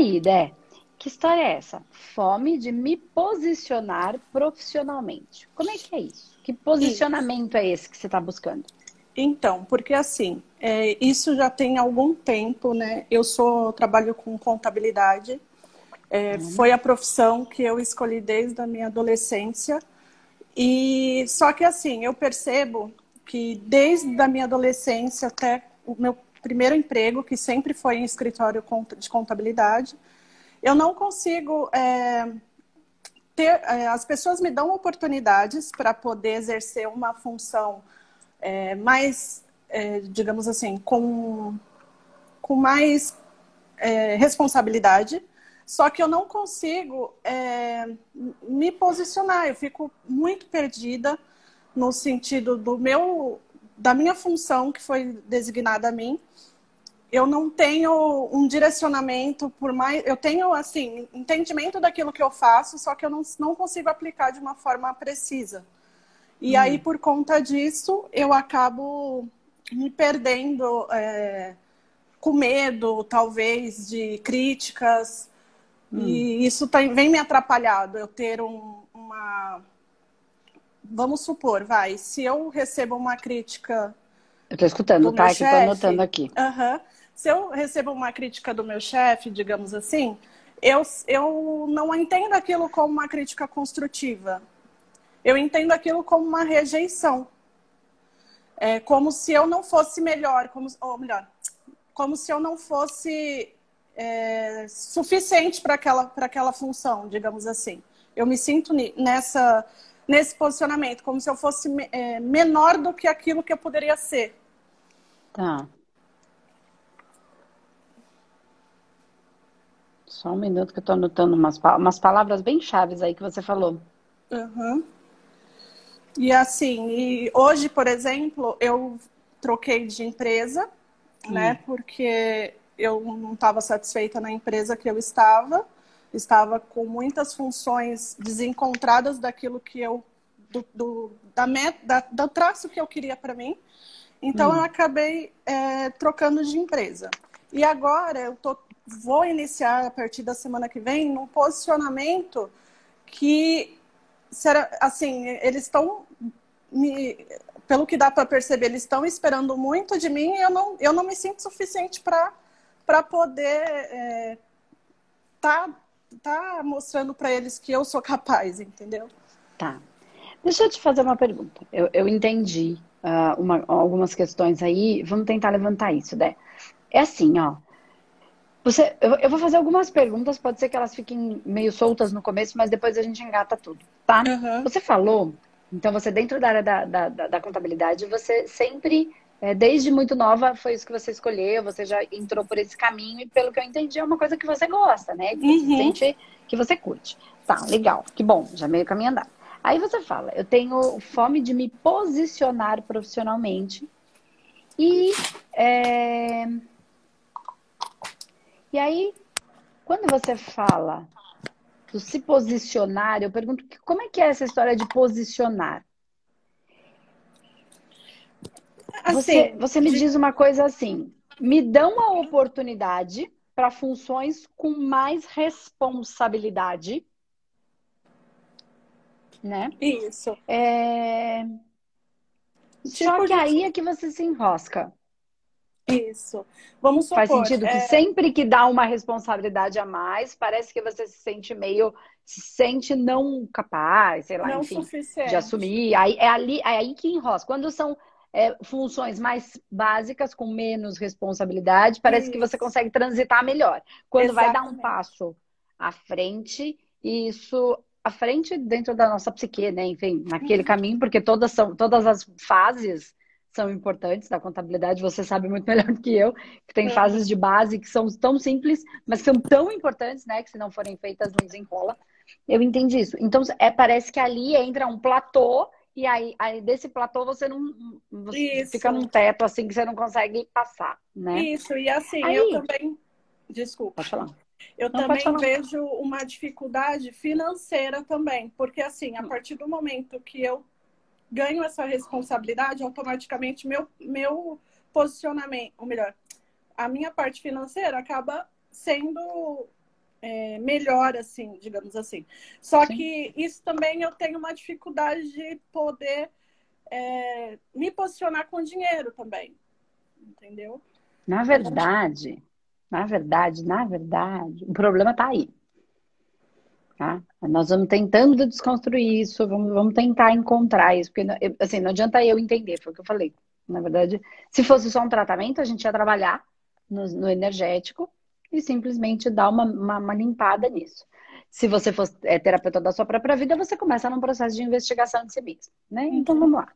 aí, Dé, que história é essa? Fome de me posicionar profissionalmente. Como é que é isso? Que posicionamento isso. é esse que você está buscando? Então, porque assim, é, isso já tem algum tempo, né? Eu sou trabalho com contabilidade. É, uhum. Foi a profissão que eu escolhi desde a minha adolescência. E só que assim, eu percebo que desde a minha adolescência até o meu primeiro emprego, que sempre foi em escritório de contabilidade, eu não consigo é, ter. É, as pessoas me dão oportunidades para poder exercer uma função é, mais, é, digamos assim, com, com mais é, responsabilidade. Só que eu não consigo é, me posicionar, eu fico muito perdida no sentido do meu da minha função que foi designada a mim eu não tenho um direcionamento por mais. Eu tenho, assim, entendimento daquilo que eu faço, só que eu não, não consigo aplicar de uma forma precisa. E hum. aí, por conta disso, eu acabo me perdendo é, com medo, talvez, de críticas. Hum. E isso tá, vem me atrapalhado. Eu ter um, uma. Vamos supor, vai, se eu recebo uma crítica. Eu estou escutando, tá? Que estou anotando aqui. Uhum se eu recebo uma crítica do meu chefe, digamos assim, eu, eu não entendo aquilo como uma crítica construtiva. Eu entendo aquilo como uma rejeição. É como se eu não fosse melhor, como, ou melhor, como se eu não fosse é, suficiente para aquela, aquela função, digamos assim. Eu me sinto nessa, nesse posicionamento, como se eu fosse é, menor do que aquilo que eu poderia ser. Tá. Só um minuto que eu estou anotando umas, umas palavras bem chaves aí que você falou. Uhum. E assim, e hoje, por exemplo, eu troquei de empresa, hum. né? Porque eu não estava satisfeita na empresa que eu estava, estava com muitas funções desencontradas daquilo que eu do, do da meta, do traço que eu queria para mim. Então hum. eu acabei é, trocando de empresa. E agora eu tô vou iniciar a partir da semana que vem num posicionamento que, será, assim, eles estão pelo que dá para perceber, eles estão esperando muito de mim e eu não, eu não me sinto suficiente para poder é, tá, tá mostrando para eles que eu sou capaz, entendeu? Tá. Deixa eu te fazer uma pergunta. Eu, eu entendi uh, uma, algumas questões aí. Vamos tentar levantar isso, né? É assim, ó. Você, eu, eu, vou fazer algumas perguntas, pode ser que elas fiquem meio soltas no começo, mas depois a gente engata tudo, tá? Uhum. Você falou, então você dentro da área da, da, da contabilidade, você sempre, é, desde muito nova, foi isso que você escolheu, você já entrou por esse caminho e pelo que eu entendi é uma coisa que você gosta, né? Que uhum. você sente que você curte. Tá, legal, que bom, já meio caminho andado. Aí você fala, eu tenho fome de me posicionar profissionalmente e... É e aí, quando você fala do se posicionar, eu pergunto como é que é essa história de posicionar? Assim, você, você me diz uma coisa assim: me dão a oportunidade para funções com mais responsabilidade. Né? Isso. É... Tipo Só que aí é que você se enrosca. Isso. Vamos supor. Faz sentido que é... sempre que dá uma responsabilidade a mais, parece que você se sente meio. se sente não capaz, sei lá, não enfim, suficiente. de assumir. Aí, é, ali, é aí que enrosca. Quando são é, funções mais básicas, com menos responsabilidade, parece isso. que você consegue transitar melhor. Quando Exatamente. vai dar um passo à frente, isso à frente dentro da nossa psique, né? Enfim, naquele uhum. caminho, porque todas são todas as fases são importantes da contabilidade, você sabe muito melhor do que eu, que tem é. fases de base que são tão simples, mas são tão importantes, né, que se não forem feitas, não desenrola. Eu entendi isso. Então, é, parece que ali entra um platô, e aí, aí desse platô você não você fica num teto assim que você não consegue passar, né? Isso, e assim, aí... eu também. Desculpa. Pode falar. Eu não, também vejo uma dificuldade financeira também, porque assim, a hum. partir do momento que eu ganho essa responsabilidade, automaticamente meu, meu posicionamento, ou melhor, a minha parte financeira acaba sendo é, melhor, assim, digamos assim. Só Sim. que isso também eu tenho uma dificuldade de poder é, me posicionar com dinheiro também. Entendeu? Na verdade, na verdade, na verdade, o problema está aí. Tá? Nós vamos tentando desconstruir isso, vamos, vamos tentar encontrar isso, porque assim, não adianta eu entender, foi o que eu falei. Na verdade, se fosse só um tratamento, a gente ia trabalhar no, no energético e simplesmente dar uma, uma, uma, limpada nisso. Se você for é, terapeuta da sua própria vida, você começa num processo de investigação de si mesmo, né? Então vamos lá.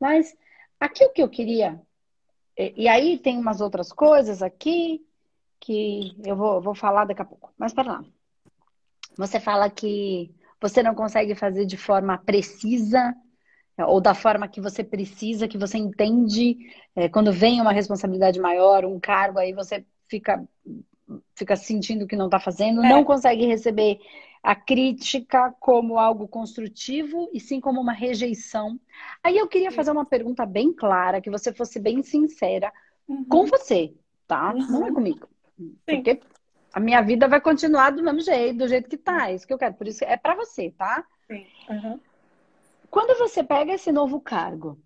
Mas aqui o que eu queria, e, e aí tem umas outras coisas aqui que eu vou, vou falar daqui a pouco. Mas para lá. Você fala que você não consegue fazer de forma precisa ou da forma que você precisa, que você entende, é, quando vem uma responsabilidade maior, um cargo, aí você fica, fica sentindo que não está fazendo, é. não consegue receber a crítica como algo construtivo e sim como uma rejeição. Aí eu queria fazer uma pergunta bem clara, que você fosse bem sincera uhum. com você, tá? Uhum. Não é comigo. Sim. Porque a minha vida vai continuar do mesmo jeito, do jeito que tá. É isso que eu quero. Por isso é para você, tá? Sim. Uhum. Quando você pega esse novo cargo,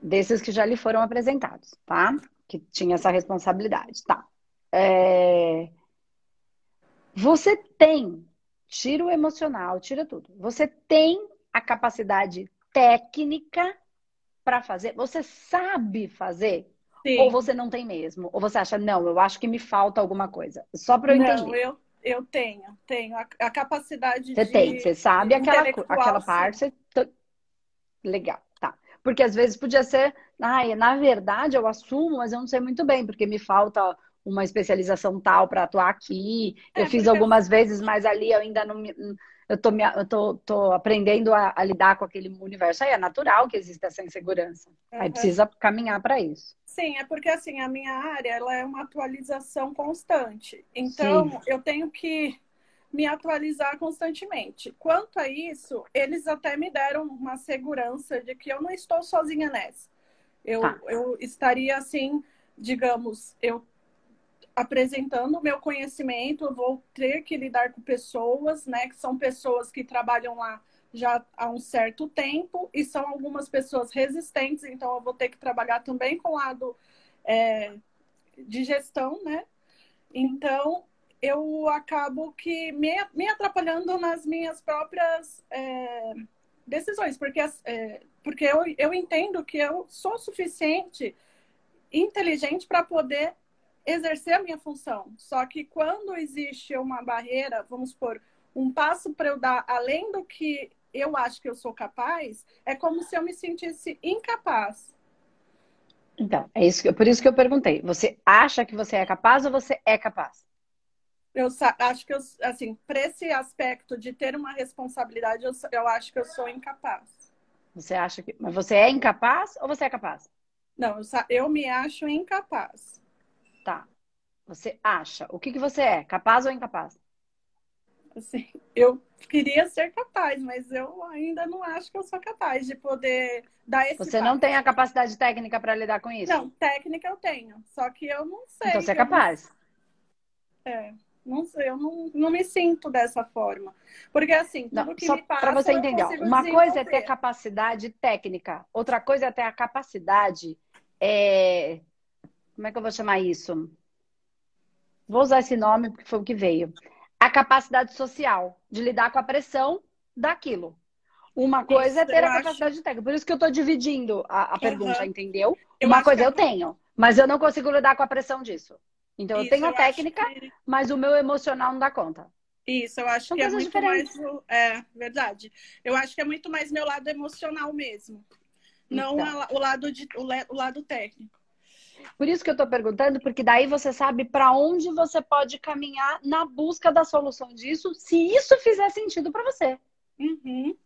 desses que já lhe foram apresentados, tá? Que tinha essa responsabilidade, tá? É... Você tem, tira o emocional, tira tudo. Você tem a capacidade técnica para fazer? Você sabe fazer? Sim. Ou você não tem mesmo? Ou você acha, não, eu acho que me falta alguma coisa? Só para eu não, entender. Não, eu, eu tenho, tenho a, a capacidade você de. Você tem, você sabe aquela, aquela parte. Você... Legal, tá. Porque às vezes podia ser, ai, na verdade eu assumo, mas eu não sei muito bem, porque me falta uma especialização tal para atuar aqui. É, eu fiz algumas vezes, mas ali eu ainda não me, eu tô, me, eu tô, tô aprendendo a, a, lidar com aquele universo. Aí é natural que exista essa insegurança. Uhum. Aí precisa caminhar para isso. Sim, é porque assim, a minha área ela é uma atualização constante. Então, Sim. eu tenho que me atualizar constantemente. Quanto a isso, eles até me deram uma segurança de que eu não estou sozinha nessa. Eu, tá. eu estaria assim, digamos, eu apresentando o meu conhecimento, eu vou ter que lidar com pessoas, né, que são pessoas que trabalham lá já há um certo tempo e são algumas pessoas resistentes, então eu vou ter que trabalhar também com o lado é, de gestão, né? Então eu acabo que me, me atrapalhando nas minhas próprias é, decisões, porque, é, porque eu, eu entendo que eu sou suficiente inteligente para poder exercer a minha função. Só que quando existe uma barreira, vamos por um passo para eu dar além do que eu acho que eu sou capaz, é como se eu me sentisse incapaz. Então, é isso que, por isso que eu perguntei. Você acha que você é capaz ou você é capaz? Eu acho que eu, assim, para esse aspecto de ter uma responsabilidade, eu, eu acho que eu sou incapaz. Você acha que. Mas você é incapaz ou você é capaz? Não, eu, eu me acho incapaz. Tá. Você acha. O que, que você é? Capaz ou incapaz? Assim, eu queria ser capaz, mas eu ainda não acho que eu sou capaz de poder dar esse. Você passo. não tem a capacidade técnica para lidar com isso? Não, técnica eu tenho. Só que eu não sei. Então você é capaz. Não... É. Não sei, eu não, não me sinto dessa forma. Porque assim, tudo não, que me passa. Para você entender, uma coisa é ter capacidade técnica, outra coisa é ter a capacidade. É... Como é que eu vou chamar isso? Vou usar esse nome porque foi o que veio a capacidade social de lidar com a pressão daquilo. Uma coisa é isso, é ter a capacidade acho... técnica. Por isso que eu estou dividindo a, a pergunta, uhum. entendeu? Eu Uma coisa eu tenho, mas eu não consigo lidar com a pressão disso. Então isso, eu tenho a técnica, que... mas o meu emocional não dá conta. Isso, eu acho São que é muito diferentes. mais. É, verdade. Eu acho que é muito mais meu lado emocional mesmo. Não então. o, lado de, o lado técnico. Por isso que eu estou perguntando, porque daí você sabe para onde você pode caminhar na busca da solução disso, se isso fizer sentido para você. Uhum.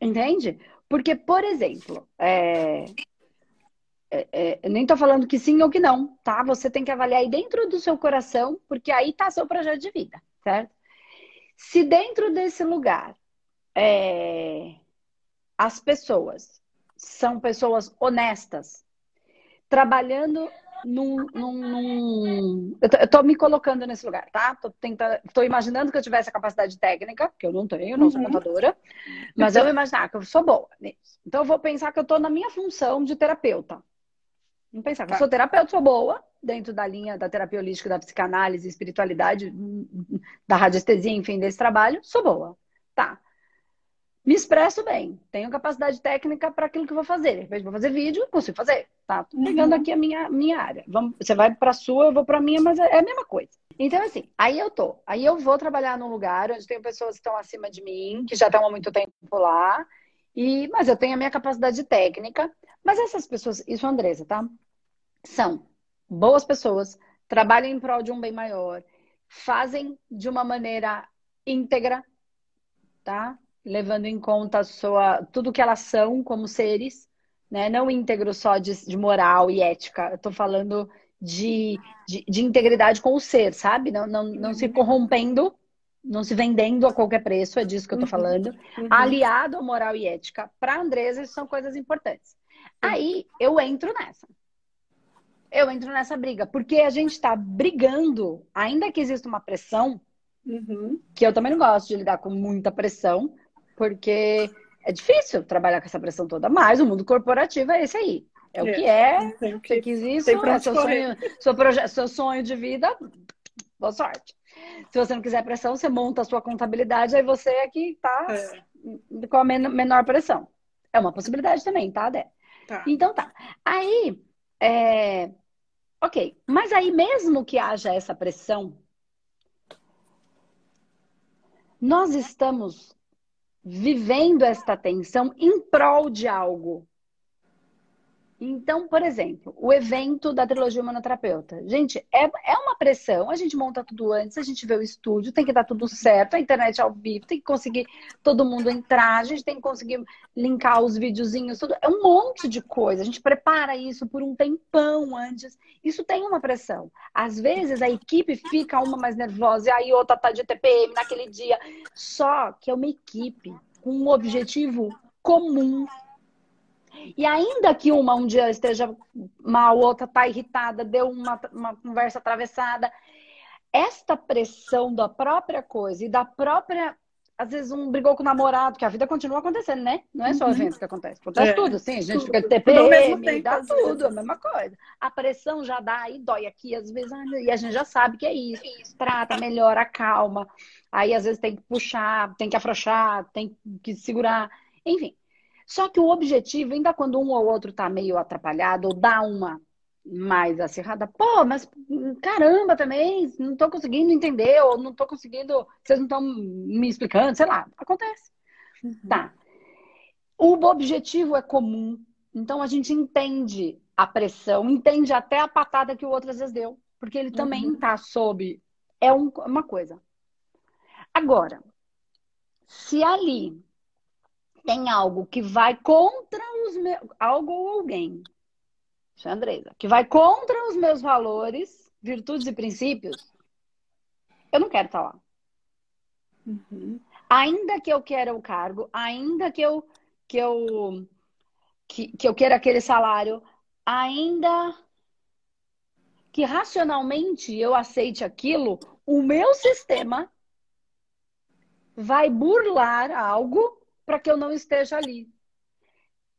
Entende? Porque, por exemplo, é... É, é, nem estou falando que sim ou que não, tá? Você tem que avaliar aí dentro do seu coração, porque aí está seu projeto de vida, certo? Se dentro desse lugar é, as pessoas são pessoas honestas, trabalhando num. num, num... Eu, tô, me colocando nesse lugar, tá? Tô, tentando, tô imaginando que eu tivesse a capacidade técnica, que eu não tenho, não sou uhum. contadora, mas eu vou imaginar que eu sou boa nisso. Então eu vou pensar que eu tô na minha função de terapeuta. Vamos pensar que tá. eu sou terapeuta, sou boa, dentro da linha da terapia holística, da psicanálise, espiritualidade, da radiestesia, enfim, desse trabalho, sou boa. Tá me expresso bem, tenho capacidade técnica para aquilo que vou fazer. De repente, vou fazer vídeo, consigo fazer. Tá, tô pegando uhum. aqui a minha, minha área. Vamos, você vai para a sua, eu vou para a minha, mas é, é a mesma coisa. Então, assim, aí eu tô. Aí eu vou trabalhar num lugar onde tem pessoas que estão acima de mim, que já estão há muito tempo lá, e, mas eu tenho a minha capacidade técnica. Mas essas pessoas, isso, Andresa, tá? São boas pessoas, trabalham em prol de um bem maior, fazem de uma maneira íntegra, tá? Levando em conta sua, tudo que elas são como seres, né? Não íntegro só de, de moral e ética. Eu tô falando de, de, de, integridade com o ser, sabe? Não, não, não se corrompendo, não se vendendo a qualquer preço, é disso que eu tô uhum. falando. Uhum. Aliado a moral e ética. Para Andresa, isso são coisas importantes. Aí eu entro nessa. Eu entro nessa briga, porque a gente está brigando, ainda que exista uma pressão, uhum. que eu também não gosto de lidar com muita pressão, porque é difícil trabalhar com essa pressão toda, mas o mundo corporativo é esse aí. É, é o que é, tem que, você quis isso, é seu sonho, seu, projeto, seu sonho de vida, boa sorte. Se você não quiser pressão, você monta a sua contabilidade, aí você é que está é. com a menor pressão. É uma possibilidade também, tá, Dé? Tá. Então tá. Aí, é... ok. Mas aí, mesmo que haja essa pressão, nós estamos vivendo esta tensão em prol de algo. Então, por exemplo, o evento da trilogia Humanoterapeuta. Gente, é, é uma pressão. A gente monta tudo antes, a gente vê o estúdio, tem que dar tudo certo, a internet ao vivo, tem que conseguir todo mundo entrar, a gente tem que conseguir linkar os videozinhos, tudo. É um monte de coisa. A gente prepara isso por um tempão antes. Isso tem uma pressão. Às vezes a equipe fica uma mais nervosa e aí outra tá de TPM naquele dia. Só que é uma equipe com um objetivo comum e ainda que uma um dia esteja mal, outra está irritada, deu uma, uma conversa atravessada, esta pressão da própria coisa e da própria às vezes um brigou com o namorado, que a vida continua acontecendo, né? Não é só uhum. eventos que acontece. Acontece é, tudo, assim, a gente fica TPM, tempo, dá tudo, a mesma coisa. A pressão já dá e dói aqui, às vezes, e a gente já sabe que é isso. Trata, melhora, calma. Aí, às vezes, tem que puxar, tem que afrouxar, tem que segurar. Enfim, só que o objetivo, ainda quando um ou outro tá meio atrapalhado, ou dá uma mais acirrada, pô, mas caramba também, não tô conseguindo entender, ou não tô conseguindo, vocês não estão me explicando, sei lá, acontece. Uhum. Tá. O objetivo é comum, então a gente entende a pressão, entende até a patada que o outro às vezes deu, porque ele também uhum. tá sob. É um, uma coisa. Agora, se ali tem algo que vai contra os meus. Algo ou alguém. Isso é Andresa. Que vai contra os meus valores, virtudes e princípios. Eu não quero estar lá. Uhum. Ainda que eu queira o cargo, ainda que eu que eu que, que eu queira aquele salário, ainda que racionalmente eu aceite aquilo, o meu sistema vai burlar algo para que eu não esteja ali.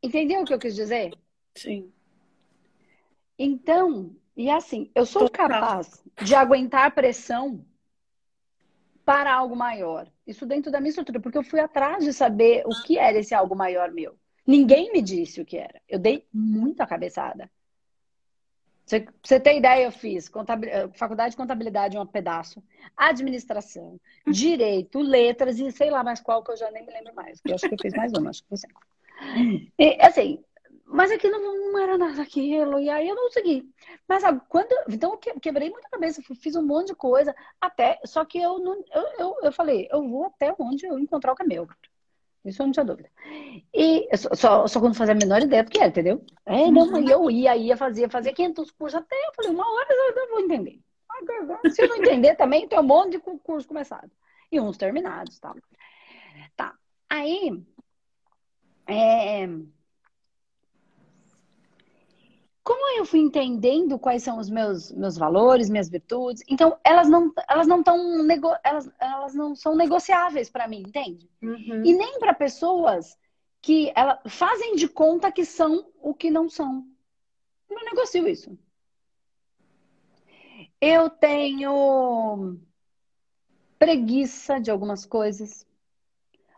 Entendeu o que eu quis dizer? Sim. Então, e assim, eu sou capaz de aguentar pressão para algo maior. Isso dentro da minha estrutura, porque eu fui atrás de saber o que era esse algo maior meu. Ninguém me disse o que era. Eu dei muita cabeçada. Você, você tem ideia, eu fiz eh, faculdade de contabilidade um pedaço, administração, direito, letras e sei lá mais qual que eu já nem me lembro mais. Eu acho que eu fiz mais uma, acho que foi cinco. E, assim, mas aquilo não, não era nada aquilo, e aí eu não segui. Mas quando. Então eu quebrei muita cabeça, fiz um monte de coisa, até. Só que eu não. Eu, eu, eu falei, eu vou até onde eu encontrar o caminho. Isso eu não tinha dúvida. E só, só quando fazia a menor ideia do que era, entendeu? É, não, uhum. eu ia, ia, fazia, fazia 500 cursos até. Eu falei, uma hora eu vou entender. Se eu não entender também, tem um monte de curso começado. E uns terminados, tá? Tá. Aí, é... como eu fui entendendo quais são os meus, meus valores, minhas virtudes, então elas não elas não tão nego, elas, elas não são negociáveis para mim, entende? Uhum. E nem para pessoas que ela, fazem de conta que são o que não são. Eu não negocio isso. Eu tenho preguiça de algumas coisas.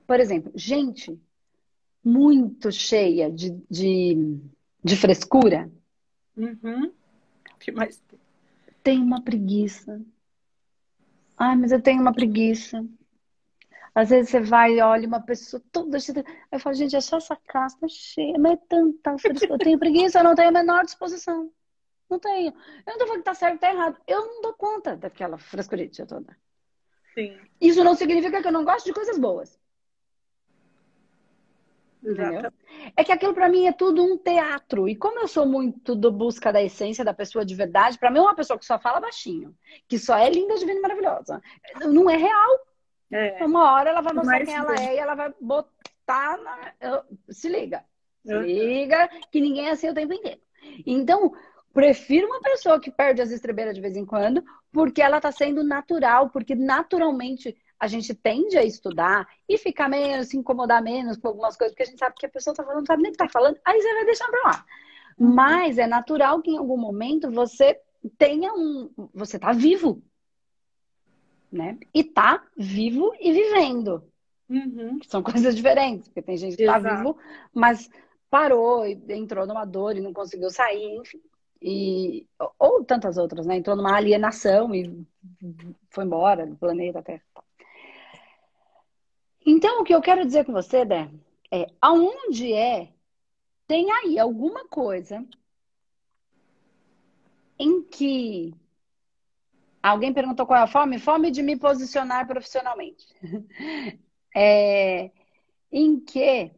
Por exemplo, gente muito cheia de, de, de frescura. Uhum. Que mais? Tem uma preguiça. Ai, mas eu tenho uma preguiça. Às vezes você vai e olha uma pessoa toda cheia. Eu falo, gente, é só essa casca cheia, mas é tanta frescura. Eu tenho preguiça, eu não tenho a menor disposição. Não tenho. Eu não tô falando que tá certo ou tá errado. Eu não dou conta daquela frescurite toda. Sim. Isso não significa que eu não gosto de coisas boas. Entendeu? É que aquilo para mim é tudo um teatro. E como eu sou muito do busca da essência da pessoa de verdade, para mim uma pessoa que só fala baixinho, que só é linda, divina e maravilhosa, não é real. É. Uma hora ela vai mostrar Mas, quem ela é e ela vai botar na... Se liga. Se uhum. liga que ninguém é assim o tempo inteiro. Então, prefiro uma pessoa que perde as estrebeiras de vez em quando, porque ela está sendo natural, porque naturalmente a gente tende a estudar e ficar menos, se incomodar menos com algumas coisas, porque a gente sabe que a pessoa está falando, não sabe nem o que está falando, aí você vai deixar para lá. Uhum. Mas é natural que em algum momento você tenha um. Você está vivo. Né? E tá vivo e vivendo. Uhum. São coisas diferentes, porque tem gente que está vivo, mas parou e entrou numa dor e não conseguiu sair, enfim e ou tantas outras, né? Entrou numa alienação e foi embora do planeta Terra. Então, o que eu quero dizer com você, Dé, é aonde é tem aí alguma coisa em que alguém perguntou qual é a fome? Fome de me posicionar profissionalmente. é, em que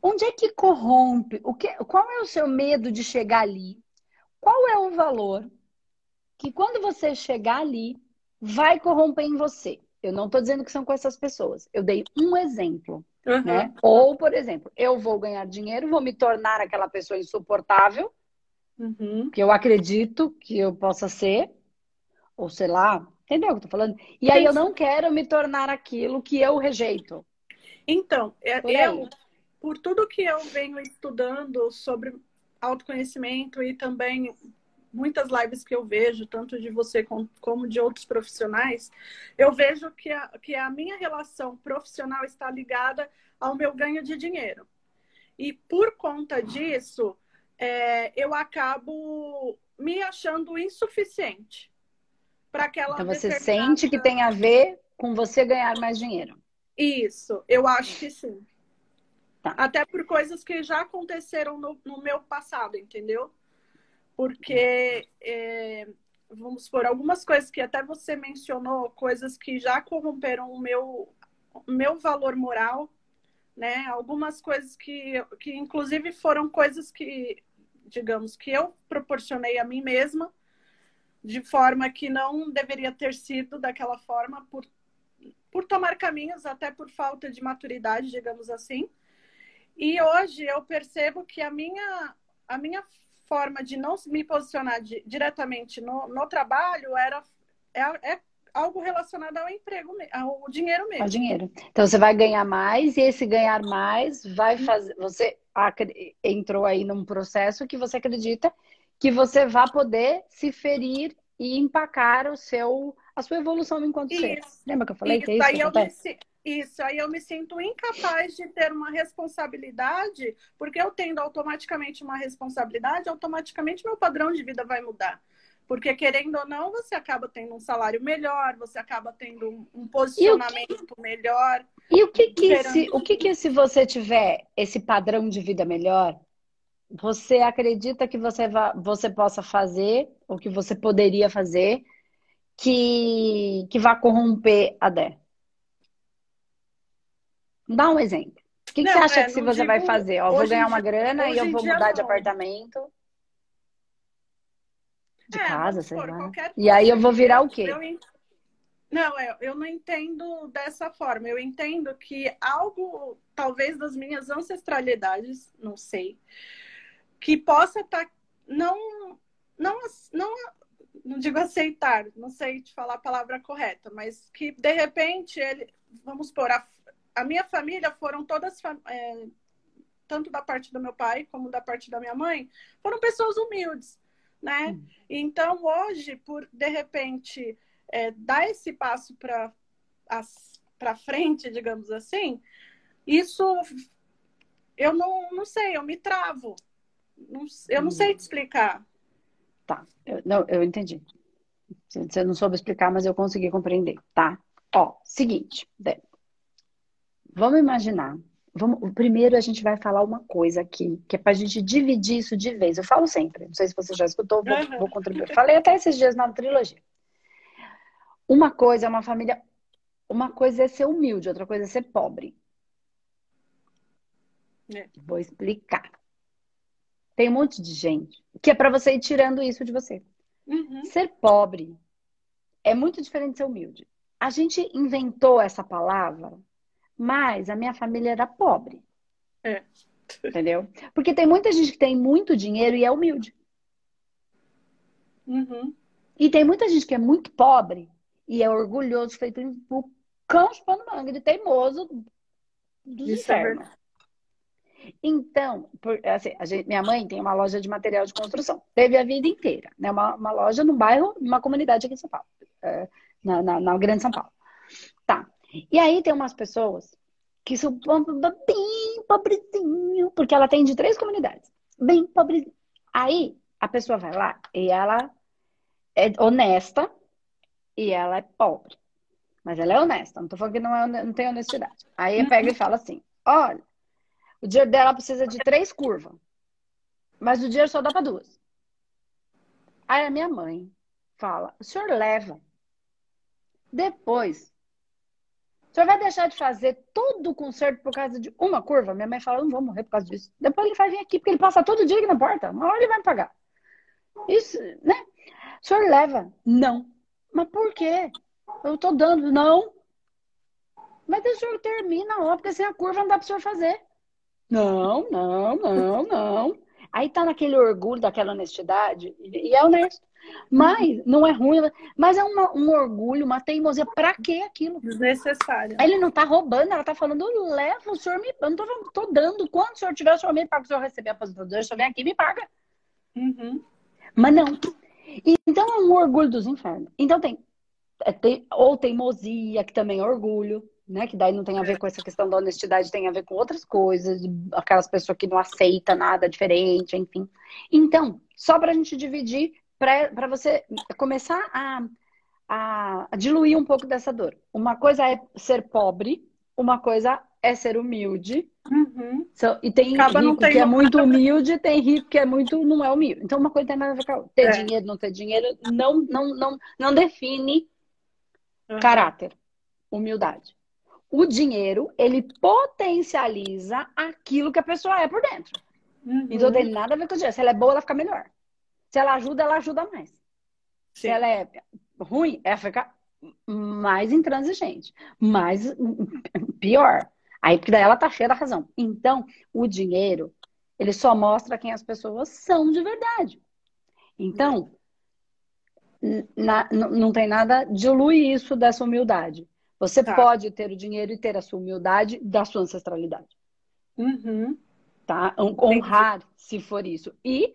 Onde é que corrompe? O que, qual é o seu medo de chegar ali? Qual é o valor que quando você chegar ali vai corromper em você? Eu não estou dizendo que são com essas pessoas. Eu dei um exemplo. Uhum. Né? Ou, por exemplo, eu vou ganhar dinheiro, vou me tornar aquela pessoa insuportável, uhum. que eu acredito que eu possa ser, ou sei lá, entendeu o que eu tô falando? E aí eu não quero me tornar aquilo que eu rejeito. Então, é, eu, por tudo que eu venho estudando sobre autoconhecimento e também muitas lives que eu vejo, tanto de você como de outros profissionais, eu vejo que a, que a minha relação profissional está ligada ao meu ganho de dinheiro. E por conta disso, é, eu acabo me achando insuficiente para aquela. Então você determinada... sente que tem a ver com você ganhar mais dinheiro? Isso, eu acho que sim. Tá. Até por coisas que já aconteceram no, no meu passado, entendeu? Porque, é, vamos supor, algumas coisas que até você mencionou, coisas que já corromperam o meu, meu valor moral, né? Algumas coisas que, que, inclusive, foram coisas que, digamos, que eu proporcionei a mim mesma, de forma que não deveria ter sido daquela forma, por, por tomar caminhos, até por falta de maturidade, digamos assim. E hoje eu percebo que a minha, a minha forma de não me posicionar de, diretamente no, no trabalho era é, é, algo relacionado ao emprego, ao dinheiro mesmo. Ao dinheiro. Então você vai ganhar mais e esse ganhar mais vai uhum. fazer. Você entrou aí num processo que você acredita que você vai poder se ferir e empacar o seu a sua evolução enquanto isso, ser. Lembra que eu falei isso, que é isso aí que? Eu isso, aí eu me sinto incapaz de ter uma responsabilidade, porque eu tendo automaticamente uma responsabilidade, automaticamente meu padrão de vida vai mudar. Porque, querendo ou não, você acaba tendo um salário melhor, você acaba tendo um posicionamento que... melhor. E o que que, se, o que que se você tiver esse padrão de vida melhor, você acredita que você, va, você possa fazer, ou que você poderia fazer, que, que vá corromper a Dé? Dá um exemplo. O que, que você acha é, que se você digo, vai fazer? Ó, vou ganhar uma grana e eu vou mudar de apartamento. De é, casa, sei lá. E aí eu vou virar o quê? Eu, não, eu, eu não entendo dessa forma. Eu entendo que algo, talvez das minhas ancestralidades, não sei, que possa estar tá, não, não, não, não digo aceitar, não sei te falar a palavra correta, mas que de repente ele, vamos por a, a minha família foram todas é, tanto da parte do meu pai como da parte da minha mãe, foram pessoas humildes, né? Hum. Então hoje, por de repente é, dar esse passo para para frente, digamos assim, isso eu não, não sei, eu me travo. Não, eu não sei te explicar. Tá, eu, não, eu entendi. Você não soube explicar, mas eu consegui compreender, tá? Ó, seguinte, vamos imaginar. Vamos, primeiro a gente vai falar uma coisa aqui, que é pra gente dividir isso de vez. Eu falo sempre, não sei se você já escutou, vou, uhum. vou contribuir. Falei até esses dias na trilogia. Uma coisa é uma família. Uma coisa é ser humilde, outra coisa é ser pobre. É. Vou explicar. Tem um monte de gente que é para você ir tirando isso de você. Uhum. Ser pobre é muito diferente de ser humilde. A gente inventou essa palavra, mas a minha família era pobre. É. Entendeu? Porque tem muita gente que tem muito dinheiro e é humilde. Uhum. E tem muita gente que é muito pobre e é orgulhoso, feito um cão chupando manga, de teimoso dos Isso infernos. É então, por, assim, gente, minha mãe tem uma loja de material de construção. Teve a vida inteira, né? Uma, uma loja no bairro, numa comunidade aqui em São Paulo, é, na, na, na, Grande São Paulo. E aí tem umas pessoas que são bem pobrezinho, porque ela tem de três comunidades. Bem pobrezinho. Aí a pessoa vai lá e ela é honesta e ela é pobre. Mas ela é honesta, não tô falando que não, é, não tem honestidade. Aí pega e fala assim: olha, o dinheiro dela precisa de três curvas. Mas o dinheiro só dá para duas. Aí a minha mãe fala: o senhor leva. Depois, senhor vai deixar de fazer todo o conserto por causa de uma curva? Minha mãe fala: não vou morrer por causa disso. Depois ele vai vir aqui, porque ele passa todo dia aqui na porta. Uma hora ele vai me pagar. Isso, né? O senhor leva? Não. Mas por quê? Eu tô dando. Não. Mas o senhor termina ó, porque sem a curva não dá para o senhor fazer. Não, não, não, não. Aí tá naquele orgulho, daquela honestidade, e é honesto. Mas não é ruim, mas é uma, um orgulho, uma teimosia. Pra que aquilo? Desnecessário. Ele não tá roubando, ela tá falando, leva, o senhor me. Eu não tô, tô dando. Quando o senhor tiver, o senhor me paga. O senhor receber a aposentadoria, o senhor vem aqui e me paga. Uhum. Mas não. Então é um orgulho dos infernos. Então tem, é, tem ou teimosia, que também é orgulho né? Que daí não tem a ver com essa questão da honestidade, tem a ver com outras coisas, aquelas pessoas que não aceitam nada diferente, enfim. Então, só para a gente dividir, para você começar a, a, diluir um pouco dessa dor. Uma coisa é ser pobre, uma coisa é ser humilde. Uhum. So, e tem Acaba rico que é muito humilde, tem rico que é muito não é humilde. Então, uma coisa tem nada a ver com ter é. dinheiro, não ter dinheiro, não, não, não, não define uhum. caráter, humildade o dinheiro, ele potencializa aquilo que a pessoa é por dentro. Uhum. Então tem nada a ver com o dinheiro. Se ela é boa, ela fica melhor. Se ela ajuda, ela ajuda mais. Sim. Se ela é ruim, ela fica mais intransigente, mais pior. Aí, porque daí ela tá cheia da razão. Então, o dinheiro, ele só mostra quem as pessoas são de verdade. Então, na, não tem nada, dilui isso dessa humildade. Você tá. pode ter o dinheiro e ter a sua humildade da sua ancestralidade. Uhum. Tá? Honrar, se for isso. E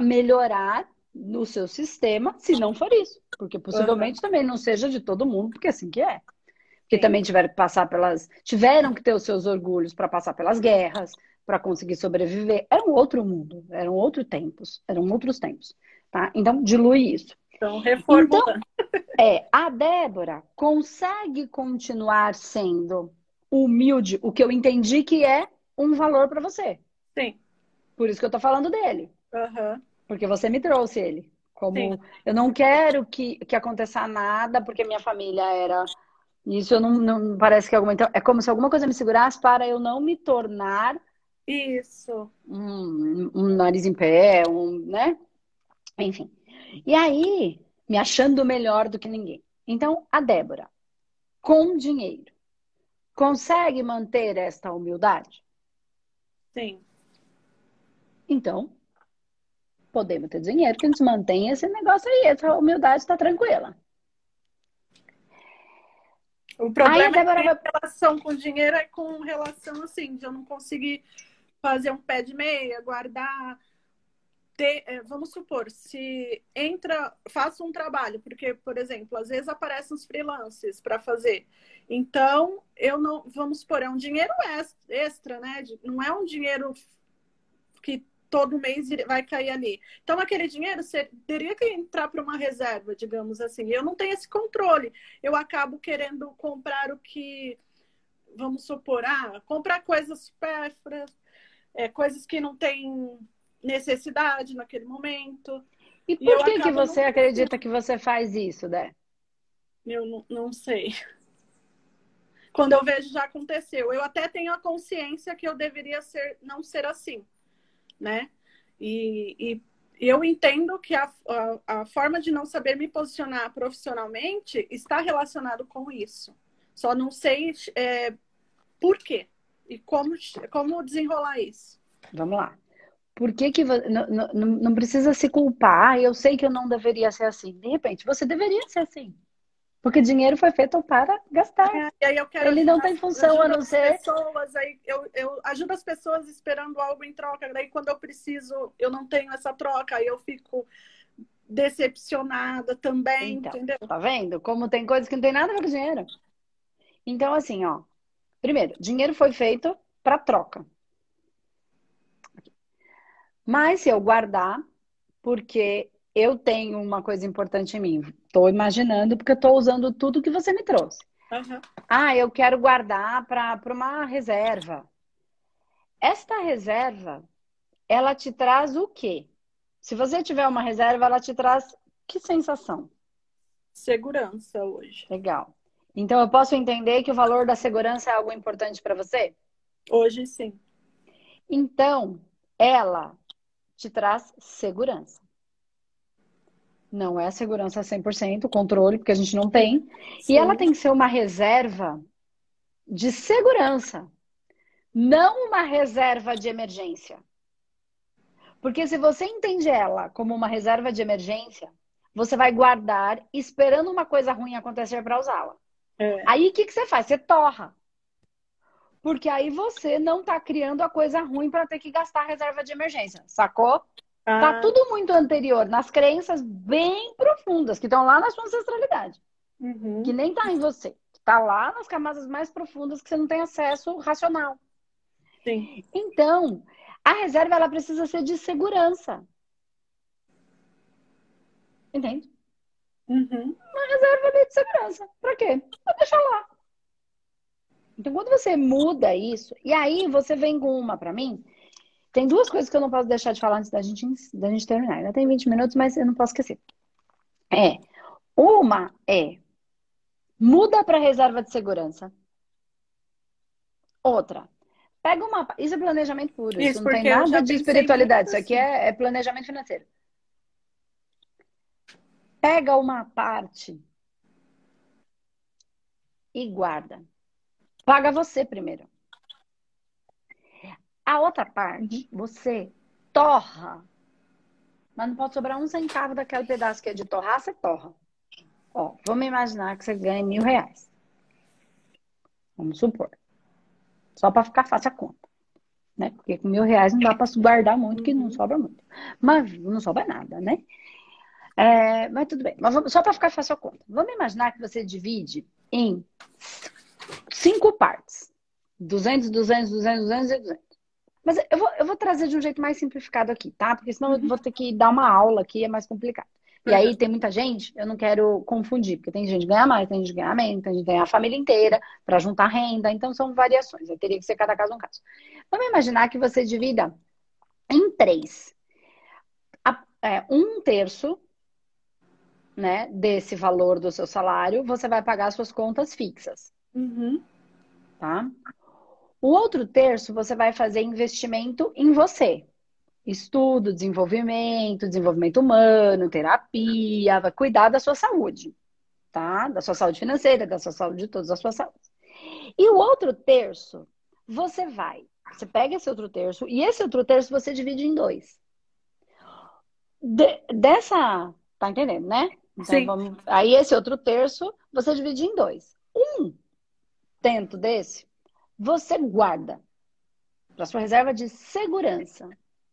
melhorar no seu sistema, se não for isso. Porque possivelmente uhum. também não seja de todo mundo, porque é assim que é. Porque Sim. também tiveram que passar pelas. Tiveram que ter os seus orgulhos para passar pelas guerras, para conseguir sobreviver. Era um outro mundo, eram outros tempos, eram outros tempos. Tá? Então, dilui isso. Então, reformulando. Então, é, a Débora consegue continuar sendo humilde, o que eu entendi que é um valor para você. Sim. Por isso que eu tô falando dele. Uhum. Porque você me trouxe ele. Como Sim. eu não quero que, que aconteça nada, porque minha família era. Isso eu não, não parece que alguma. Então, é como se alguma coisa me segurasse para eu não me tornar. Isso. Um, um nariz em pé, um, né? Enfim. E aí, me achando melhor do que ninguém. Então, a Débora, com dinheiro, consegue manter esta humildade? Sim. Então, podemos ter dinheiro que a gente mantém esse negócio aí, essa humildade está tranquila. O problema aí, Débora... é que relação com dinheiro é com relação assim, de eu não conseguir fazer um pé de meia, guardar. Ter, é, vamos supor, se entra, faço um trabalho, porque, por exemplo, às vezes aparecem os freelancers para fazer. Então, eu não, vamos supor, é um dinheiro extra, né? Não é um dinheiro que todo mês vai cair ali. Então, aquele dinheiro teria que entrar para uma reserva, digamos assim. Eu não tenho esse controle. Eu acabo querendo comprar o que, vamos supor, ah, comprar coisas supérfluas, é, coisas que não têm necessidade naquele momento. E por e que, que você não... acredita que você faz isso, Dé? Eu não, não sei. Quando eu vejo já aconteceu. Eu até tenho a consciência que eu deveria ser, não ser assim né? E, e eu entendo que a, a, a, forma de não saber me posicionar profissionalmente está relacionado com isso. Só não sei é, por quê e como, como desenrolar isso. Vamos lá. Por que, que não, não, não precisa se culpar? Ah, eu sei que eu não deveria ser assim. De repente, você deveria ser assim. Porque dinheiro foi feito para gastar. É, Ele não tem função a não ser. Pessoas, aí eu, eu ajudo as pessoas esperando algo em troca. Daí, quando eu preciso, eu não tenho essa troca, aí eu fico decepcionada também, então, entendeu? Tá vendo? Como tem coisas que não tem nada a ver com dinheiro. Então, assim, ó. Primeiro, dinheiro foi feito para troca. Mas se eu guardar, porque eu tenho uma coisa importante em mim. Estou imaginando, porque estou usando tudo que você me trouxe. Uhum. Ah, eu quero guardar para uma reserva. Esta reserva, ela te traz o quê? Se você tiver uma reserva, ela te traz que sensação? Segurança hoje. Legal. Então eu posso entender que o valor da segurança é algo importante para você? Hoje sim. Então, ela te traz segurança. Não é segurança 100%, controle, porque a gente não tem. Sim. E ela tem que ser uma reserva de segurança, não uma reserva de emergência. Porque se você entende ela como uma reserva de emergência, você vai guardar esperando uma coisa ruim acontecer para usá-la. É. Aí o que, que você faz? Você torra. Porque aí você não está criando a coisa ruim para ter que gastar a reserva de emergência. Sacou? Tá ah. Tá tudo muito anterior, nas crenças bem profundas, que estão lá na sua ancestralidade. Uhum. Que nem tá em você. Que tá lá nas camadas mais profundas que você não tem acesso racional. Sim. Então, a reserva ela precisa ser de segurança. Entende? Uhum. Uma reserva de segurança. Pra quê? Pra deixar lá. Então, quando você muda isso, e aí você vem com uma para mim, tem duas coisas que eu não posso deixar de falar antes da gente, da gente terminar. Ainda tem 20 minutos, mas eu não posso esquecer. É. Uma é muda para reserva de segurança. Outra, pega uma. Isso é planejamento puro. Isso, isso não tem nada de espiritualidade. Isso aqui é, é planejamento financeiro. Pega uma parte e guarda. Paga você primeiro. A outra parte, você torra. Mas não pode sobrar um centavo daquele pedaço que é de torrar, você torra. Ó, vamos imaginar que você ganha mil reais. Vamos supor. Só para ficar fácil a conta. Né? Porque com mil reais não dá para guardar muito, que não sobra muito. Mas não sobra nada, né? É, mas tudo bem. Mas vamos, só para ficar fácil a conta. Vamos imaginar que você divide em cinco partes. 200, 200, 200, 200 e 200. Mas eu vou, eu vou trazer de um jeito mais simplificado aqui, tá? Porque senão uhum. eu vou ter que dar uma aula aqui, é mais complicado. E uhum. aí tem muita gente, eu não quero confundir, porque tem gente que ganha mais, tem gente que ganha menos, tem gente que ganha a família inteira para juntar renda, então são variações. Eu teria que ser cada caso um caso. Vamos imaginar que você divida em três. É, um terço né, desse valor do seu salário, você vai pagar suas contas fixas. Uhum. Tá? O outro terço você vai fazer investimento em você. Estudo, desenvolvimento, desenvolvimento humano, terapia, vai cuidar da sua saúde, tá? Da sua saúde financeira, da sua saúde de todas as suas saúdes. E o outro terço, você vai, você pega esse outro terço e esse outro terço você divide em dois. de, dessa. Tá entendendo, né? Então, Sim. Vamos, aí esse outro terço você divide em dois. Um tento desse, você guarda para sua reserva de segurança.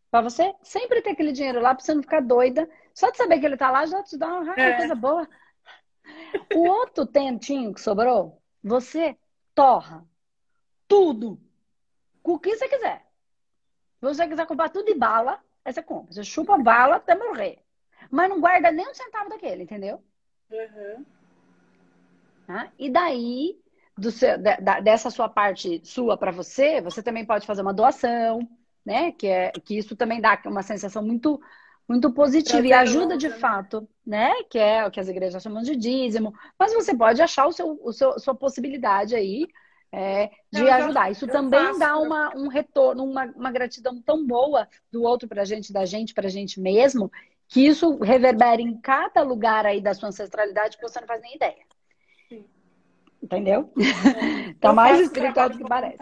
Para você sempre ter aquele dinheiro lá, para você não ficar doida. Só de saber que ele tá lá já te dá uma é. coisa boa. O outro tentinho que sobrou, você torra tudo. Com o que você quiser. Se você quiser comprar tudo de bala, aí você compra. Você chupa bala até morrer. Mas não guarda nem um centavo daquele, entendeu? Uhum. E daí, seu, da, dessa sua parte sua para você, você também pode fazer uma doação, né? Que, é, que isso também dá uma sensação muito muito positiva e ajuda de fato, né? Que é o que as igrejas chamam de dízimo. Mas você pode achar o seu, o seu sua possibilidade aí é, de ajudar. Isso também faço, dá uma, um retorno, uma, uma gratidão tão boa do outro para a gente, da gente para a gente mesmo, que isso reverbera em cada lugar aí da sua ancestralidade que você não faz nem ideia. Entendeu? É. tá mais espiritual do que parece.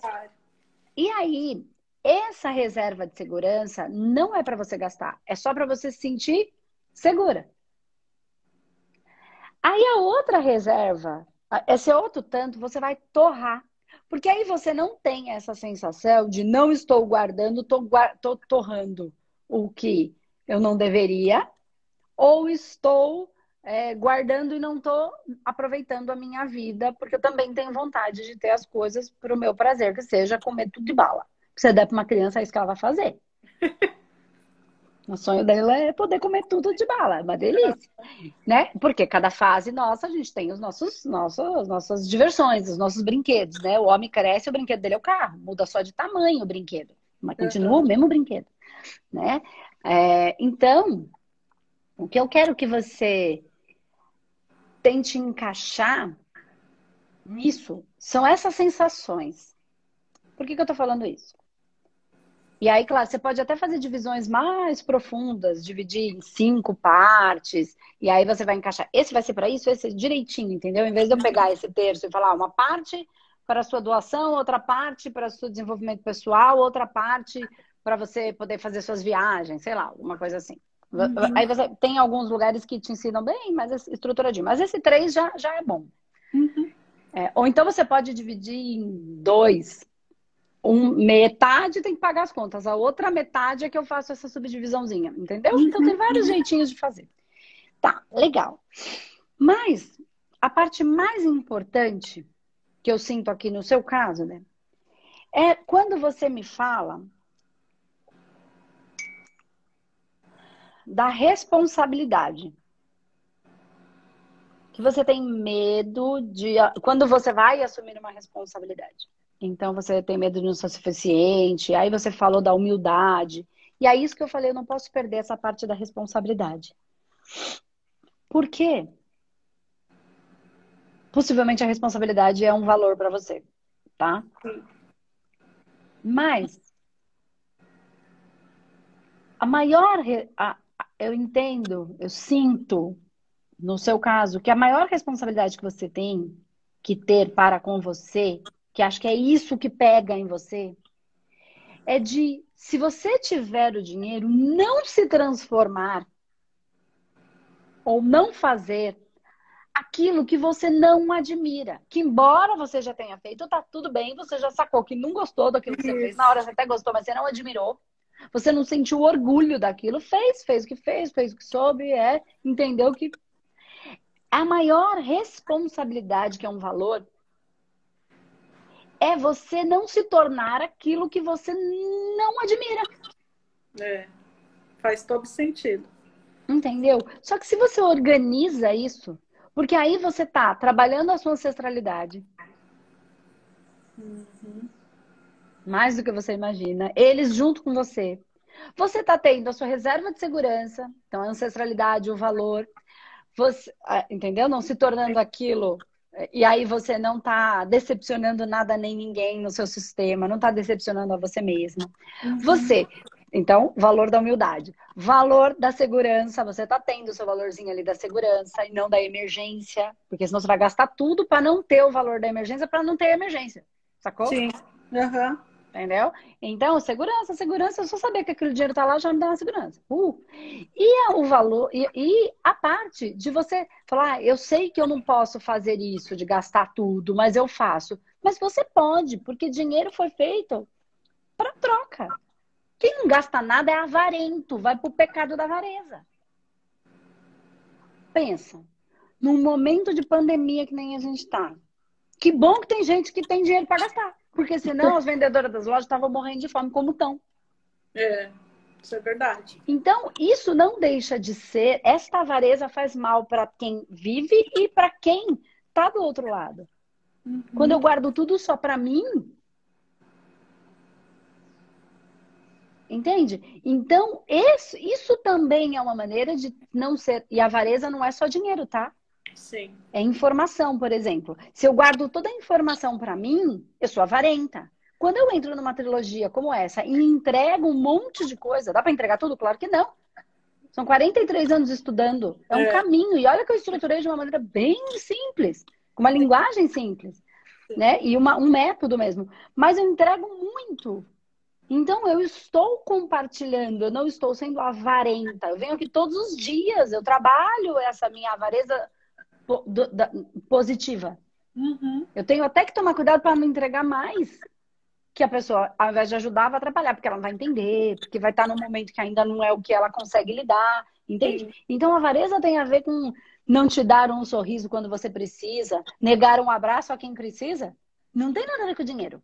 E aí, essa reserva de segurança não é para você gastar, é só para você se sentir segura. Aí a outra reserva, esse outro tanto, você vai torrar porque aí você não tem essa sensação de não estou guardando, estou torrando o que eu não deveria, ou estou é, guardando e não estou aproveitando a minha vida, porque eu também tenho vontade de ter as coisas para o meu prazer, que seja comer tudo de bala. Se você der para uma criança, é isso que ela vai fazer. O sonho dela é poder comer tudo de bala, é uma delícia, né? Porque cada fase nossa, a gente tem os nossos, nossos, nossas diversões, os nossos brinquedos, né? O homem cresce, o brinquedo dele é o carro, muda só de tamanho o brinquedo, mas continua o mesmo brinquedo, né? É, então, o que eu quero que você tente encaixar nisso são essas sensações. Por que, que eu tô falando isso? E aí, claro, você pode até fazer divisões mais profundas, dividir em cinco partes, e aí você vai encaixar. Esse vai ser para isso, esse direitinho, entendeu? Em vez de eu pegar esse terço e falar uma parte para a sua doação, outra parte para o seu desenvolvimento pessoal, outra parte para você poder fazer suas viagens, sei lá, alguma coisa assim. Uhum. Aí você tem alguns lugares que te ensinam bem, mas estruturadinho. Mas esse três já, já é bom. Uhum. É, ou então você pode dividir em dois um, metade tem que pagar as contas, a outra metade é que eu faço essa subdivisãozinha, entendeu? Uhum. Então tem vários jeitinhos de fazer. Tá, legal. Mas a parte mais importante que eu sinto aqui no seu caso, né, é quando você me fala da responsabilidade. Que você tem medo de. Quando você vai assumir uma responsabilidade. Então você tem medo de não ser suficiente. Aí você falou da humildade. E é isso que eu falei, eu não posso perder essa parte da responsabilidade. Por quê? Possivelmente a responsabilidade é um valor para você, tá? Mas a maior a, eu entendo, eu sinto no seu caso que a maior responsabilidade que você tem que ter para com você que acho que é isso que pega em você, é de se você tiver o dinheiro, não se transformar ou não fazer aquilo que você não admira. Que embora você já tenha feito, tá tudo bem, você já sacou que não gostou daquilo que você fez. Na hora você até gostou, mas você não admirou. Você não sentiu orgulho daquilo, fez, fez o que fez, fez o que soube, é, entendeu que a maior responsabilidade que é um valor é você não se tornar aquilo que você não admira. É, faz todo sentido. Entendeu? Só que se você organiza isso, porque aí você tá trabalhando a sua ancestralidade. Uhum. Mais do que você imagina. Eles junto com você. Você tá tendo a sua reserva de segurança, então a ancestralidade, o valor. Você, ah, entendeu? Não se tornando aquilo e aí você não está decepcionando nada nem ninguém no seu sistema, não está decepcionando a você mesma. Uhum. Você, então, valor da humildade. Valor da segurança, você está tendo o seu valorzinho ali da segurança e não da emergência, porque senão você vai gastar tudo para não ter o valor da emergência, para não ter emergência. Sacou? Sim. Uhum. Entendeu? Então, segurança, segurança, só saber que aquele dinheiro tá lá já me dá uma segurança. Uh. E o valor, e, e, a parte de você falar, ah, eu sei que eu não posso fazer isso, de gastar tudo, mas eu faço. Mas você pode, porque dinheiro foi feito para troca. Quem não gasta nada é avarento, vai pro pecado da avareza. Pensa, num momento de pandemia que nem a gente tá. Que bom que tem gente que tem dinheiro para gastar. Porque senão as vendedoras das lojas estavam morrendo de fome como estão. É, isso é verdade. Então, isso não deixa de ser. Esta avareza faz mal para quem vive e para quem está do outro lado. Uhum. Quando eu guardo tudo só para mim. Entende? Então, isso, isso também é uma maneira de não ser. E a avareza não é só dinheiro, tá? Sim. É informação, por exemplo. Se eu guardo toda a informação para mim, eu sou avarenta. Quando eu entro numa trilogia como essa e entrego um monte de coisa, dá para entregar tudo? Claro que não. São 43 anos estudando. É um é. caminho. E olha que eu estruturei de uma maneira bem simples, com uma linguagem simples, né? E uma, um método mesmo. Mas eu entrego muito. Então eu estou compartilhando, eu não estou sendo avarenta. Eu venho aqui todos os dias, eu trabalho essa minha avareza do, da, positiva. Uhum. Eu tenho até que tomar cuidado para não entregar mais que a pessoa, ao invés de ajudar, vai atrapalhar, porque ela não vai entender, porque vai estar num momento que ainda não é o que ela consegue lidar, entende? Então a avareza tem a ver com não te dar um sorriso quando você precisa, negar um abraço a quem precisa. Não tem nada a ver com o dinheiro.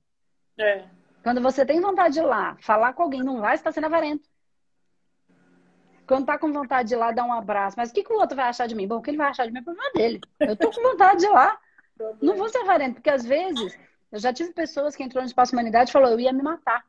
É. Quando você tem vontade de ir lá, falar com alguém, não vai, você está sendo avarento. Quando tá com vontade de ir lá dar um abraço, mas o que, que o outro vai achar de mim? Bom, o que ele vai achar de mim é problema dele. Eu tô com vontade de ir lá. Não vou ser avarento, porque às vezes eu já tive pessoas que entrou no espaço humanidade e falou, eu ia me matar.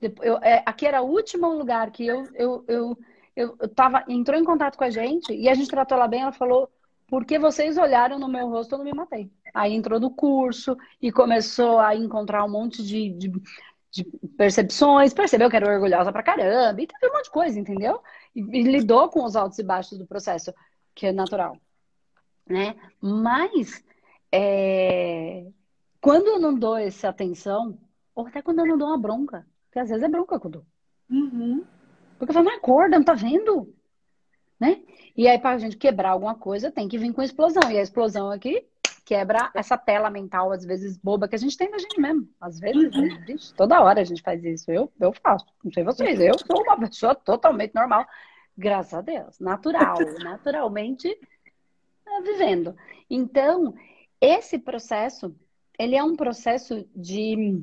Eu, é, aqui era o último lugar que eu, eu, eu, eu, eu tava, entrou em contato com a gente e a gente tratou ela bem, ela falou, porque vocês olharam no meu rosto, eu não me matei. Aí entrou no curso e começou a encontrar um monte de, de, de percepções, percebeu que era orgulhosa pra caramba, e teve um monte de coisa, entendeu? E, e, lidou com os altos e baixos do processo, que é natural. Né? Mas é... quando eu não dou essa atenção, ou até quando eu não dou uma bronca, porque às vezes é bronca que eu dou. Uhum. Porque eu falo, não acorda, não tá vendo? Né? E aí, pra gente quebrar alguma coisa, tem que vir com explosão. E a explosão aqui quebra essa tela mental, às vezes, boba, que a gente tem na gente mesmo. Às vezes, uhum. toda hora a gente faz isso. Eu, eu faço. Não sei vocês. Eu sou uma pessoa totalmente normal. Graças a Deus. Natural. naturalmente é, vivendo. Então, esse processo, ele é um processo de,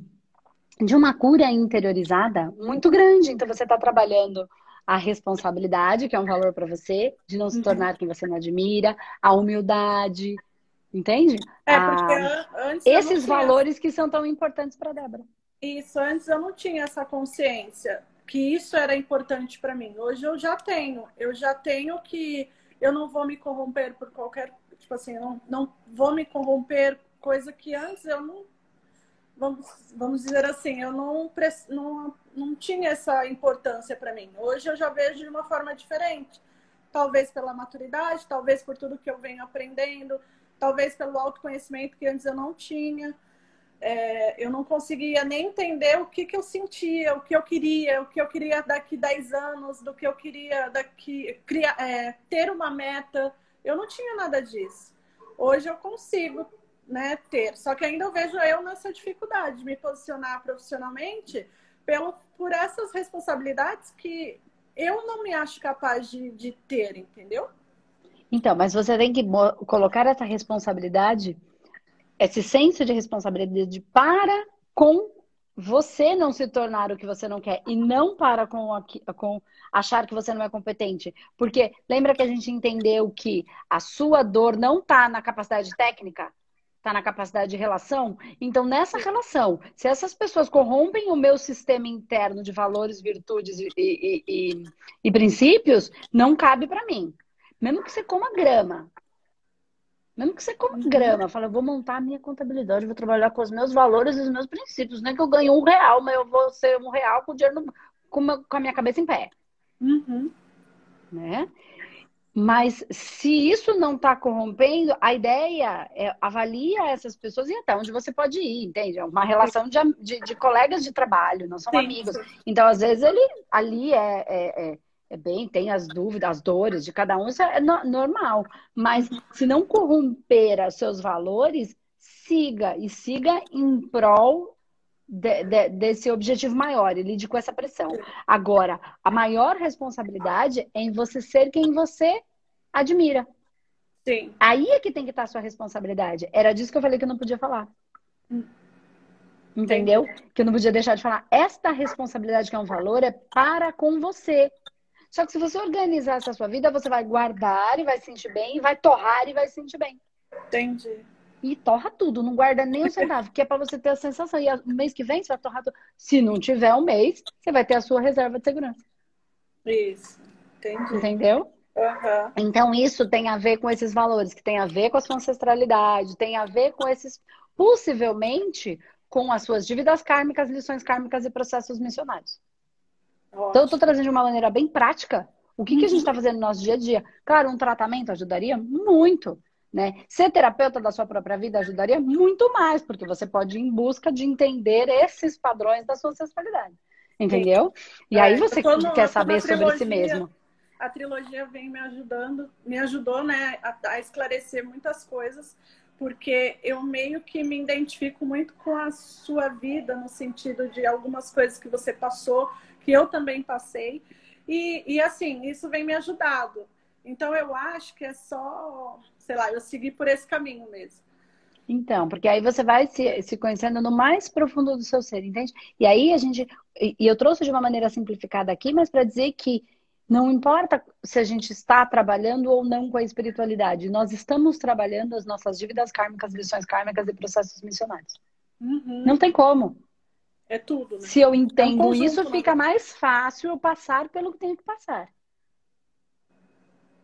de uma cura interiorizada muito grande. Então, você está trabalhando a responsabilidade, que é um valor para você, de não se uhum. tornar quem você não admira, a humildade, Entende? É, porque ah, antes. Esses valores que são tão importantes para Débora. Isso, antes eu não tinha essa consciência que isso era importante para mim. Hoje eu já tenho. Eu já tenho que eu não vou me corromper por qualquer. Tipo assim, eu não, não vou me corromper, coisa que antes eu não. Vamos, vamos dizer assim, eu não, não, não tinha essa importância para mim. Hoje eu já vejo de uma forma diferente. Talvez pela maturidade, talvez por tudo que eu venho aprendendo talvez pelo autoconhecimento que antes eu não tinha. É, eu não conseguia nem entender o que, que eu sentia, o que eu queria, o que eu queria daqui 10 anos, do que eu queria daqui criar, é, ter uma meta. Eu não tinha nada disso. Hoje eu consigo né, ter, só que ainda eu vejo eu nessa dificuldade de me posicionar profissionalmente pelo, por essas responsabilidades que eu não me acho capaz de, de ter, entendeu? Então, mas você tem que colocar essa responsabilidade, esse senso de responsabilidade para com você não se tornar o que você não quer e não para com, com achar que você não é competente. Porque lembra que a gente entendeu que a sua dor não está na capacidade técnica, está na capacidade de relação. Então, nessa relação, se essas pessoas corrompem o meu sistema interno de valores, virtudes e, e, e, e princípios, não cabe para mim. Mesmo que você coma grama. Mesmo que você coma uhum. grama. Fala, eu vou montar a minha contabilidade, vou trabalhar com os meus valores e os meus princípios. Nem que eu ganhe um real, mas eu vou ser um real com o dinheiro no, com, a minha cabeça em pé. Uhum. Né? Mas se isso não está corrompendo, a ideia é avalia essas pessoas e até onde você pode ir, entende? É uma relação de, de, de colegas de trabalho, não são sim, amigos. Então, às vezes, ele ali é, é, é, é, bem, tem as dúvidas, as dores de cada um, isso é no, normal. Mas se não corromper os seus valores, siga e siga em prol de, de, desse objetivo maior e lide com essa pressão. Agora, a maior responsabilidade é em você ser quem você admira. Sim. Aí é que tem que estar a sua responsabilidade. Era disso que eu falei que eu não podia falar. Entendeu? Sim. Que eu não podia deixar de falar. Esta responsabilidade que é um valor é para com você. Só que se você organizar essa sua vida, você vai guardar e vai se sentir bem, vai torrar e vai se sentir bem. Entendi. E torra tudo, não guarda nem um centavo, que é para você ter a sensação. E no mês que vem você vai torrar tudo. Se não tiver um mês, você vai ter a sua reserva de segurança. Isso. Entendi. Entendeu? Uhum. Então, isso tem a ver com esses valores, que tem a ver com a sua ancestralidade, tem a ver com esses, possivelmente, com as suas dívidas kármicas, lições kármicas e processos missionários. Ótimo. Então, eu estou trazendo de uma maneira bem prática o que, uhum. que a gente está uhum. fazendo no nosso dia a dia. Claro, um tratamento ajudaria muito. Né? Ser terapeuta da sua própria vida ajudaria muito mais, porque você pode ir em busca de entender esses padrões da sua ancestralidade. Entendeu? E é, aí você no, quer saber sobre si mesmo a trilogia vem me ajudando, me ajudou, né, a, a, esclarecer muitas coisas, porque eu meio que me identifico muito com a sua vida, no sentido de algumas coisas que você passou, que eu também passei, e, e assim, isso vem me ajudado. Então eu acho que é só, sei lá, eu seguir por esse caminho mesmo. Então, porque aí você vai se, se conhecendo no mais profundo do seu ser, entende? E aí a gente. E eu trouxe de uma maneira simplificada aqui, mas para dizer que não importa se a gente está trabalhando ou não com a espiritualidade, nós estamos trabalhando as nossas dívidas kármicas, lições kármicas e processos missionários. Uhum. Não tem como. É tudo. Né? Se eu entendo é um isso, né? fica mais fácil eu passar pelo que tenho que passar.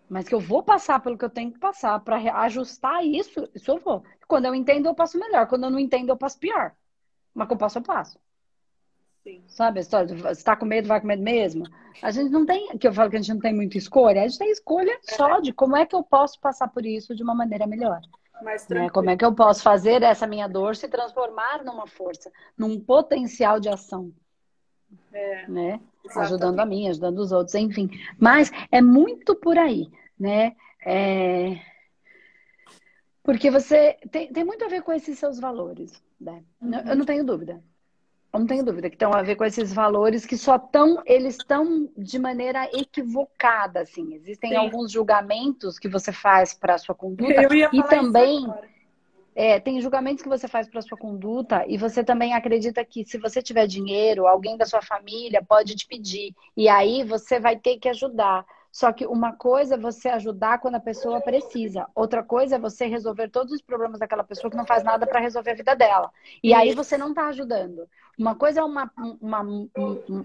Mas que eu vou passar pelo que eu tenho que passar para ajustar isso, isso eu vou. Quando eu entendo, eu passo melhor. Quando eu não entendo, eu passo pior. Mas que eu passo, eu passo. Sim. Sabe a história? Você está com medo, vai com medo mesmo? A gente não tem, que eu falo que a gente não tem muita escolha, a gente tem escolha só de como é que eu posso passar por isso de uma maneira melhor. Né? Como é que eu posso fazer essa minha dor se transformar numa força, num potencial de ação. É, né? Ajudando a mim, ajudando os outros, enfim. Mas é muito por aí, né? É... Porque você tem, tem muito a ver com esses seus valores, né? Uhum. Eu não tenho dúvida. Não tenho dúvida que estão a ver com esses valores que só estão, eles estão de maneira equivocada, assim. Existem Sim. alguns julgamentos que você faz para a sua conduta e também é, tem julgamentos que você faz para sua conduta e você também acredita que se você tiver dinheiro, alguém da sua família pode te pedir e aí você vai ter que ajudar. Só que uma coisa é você ajudar quando a pessoa precisa, outra coisa é você resolver todos os problemas daquela pessoa que não faz nada para resolver a vida dela. E aí você não está ajudando. Uma coisa é uma, uma,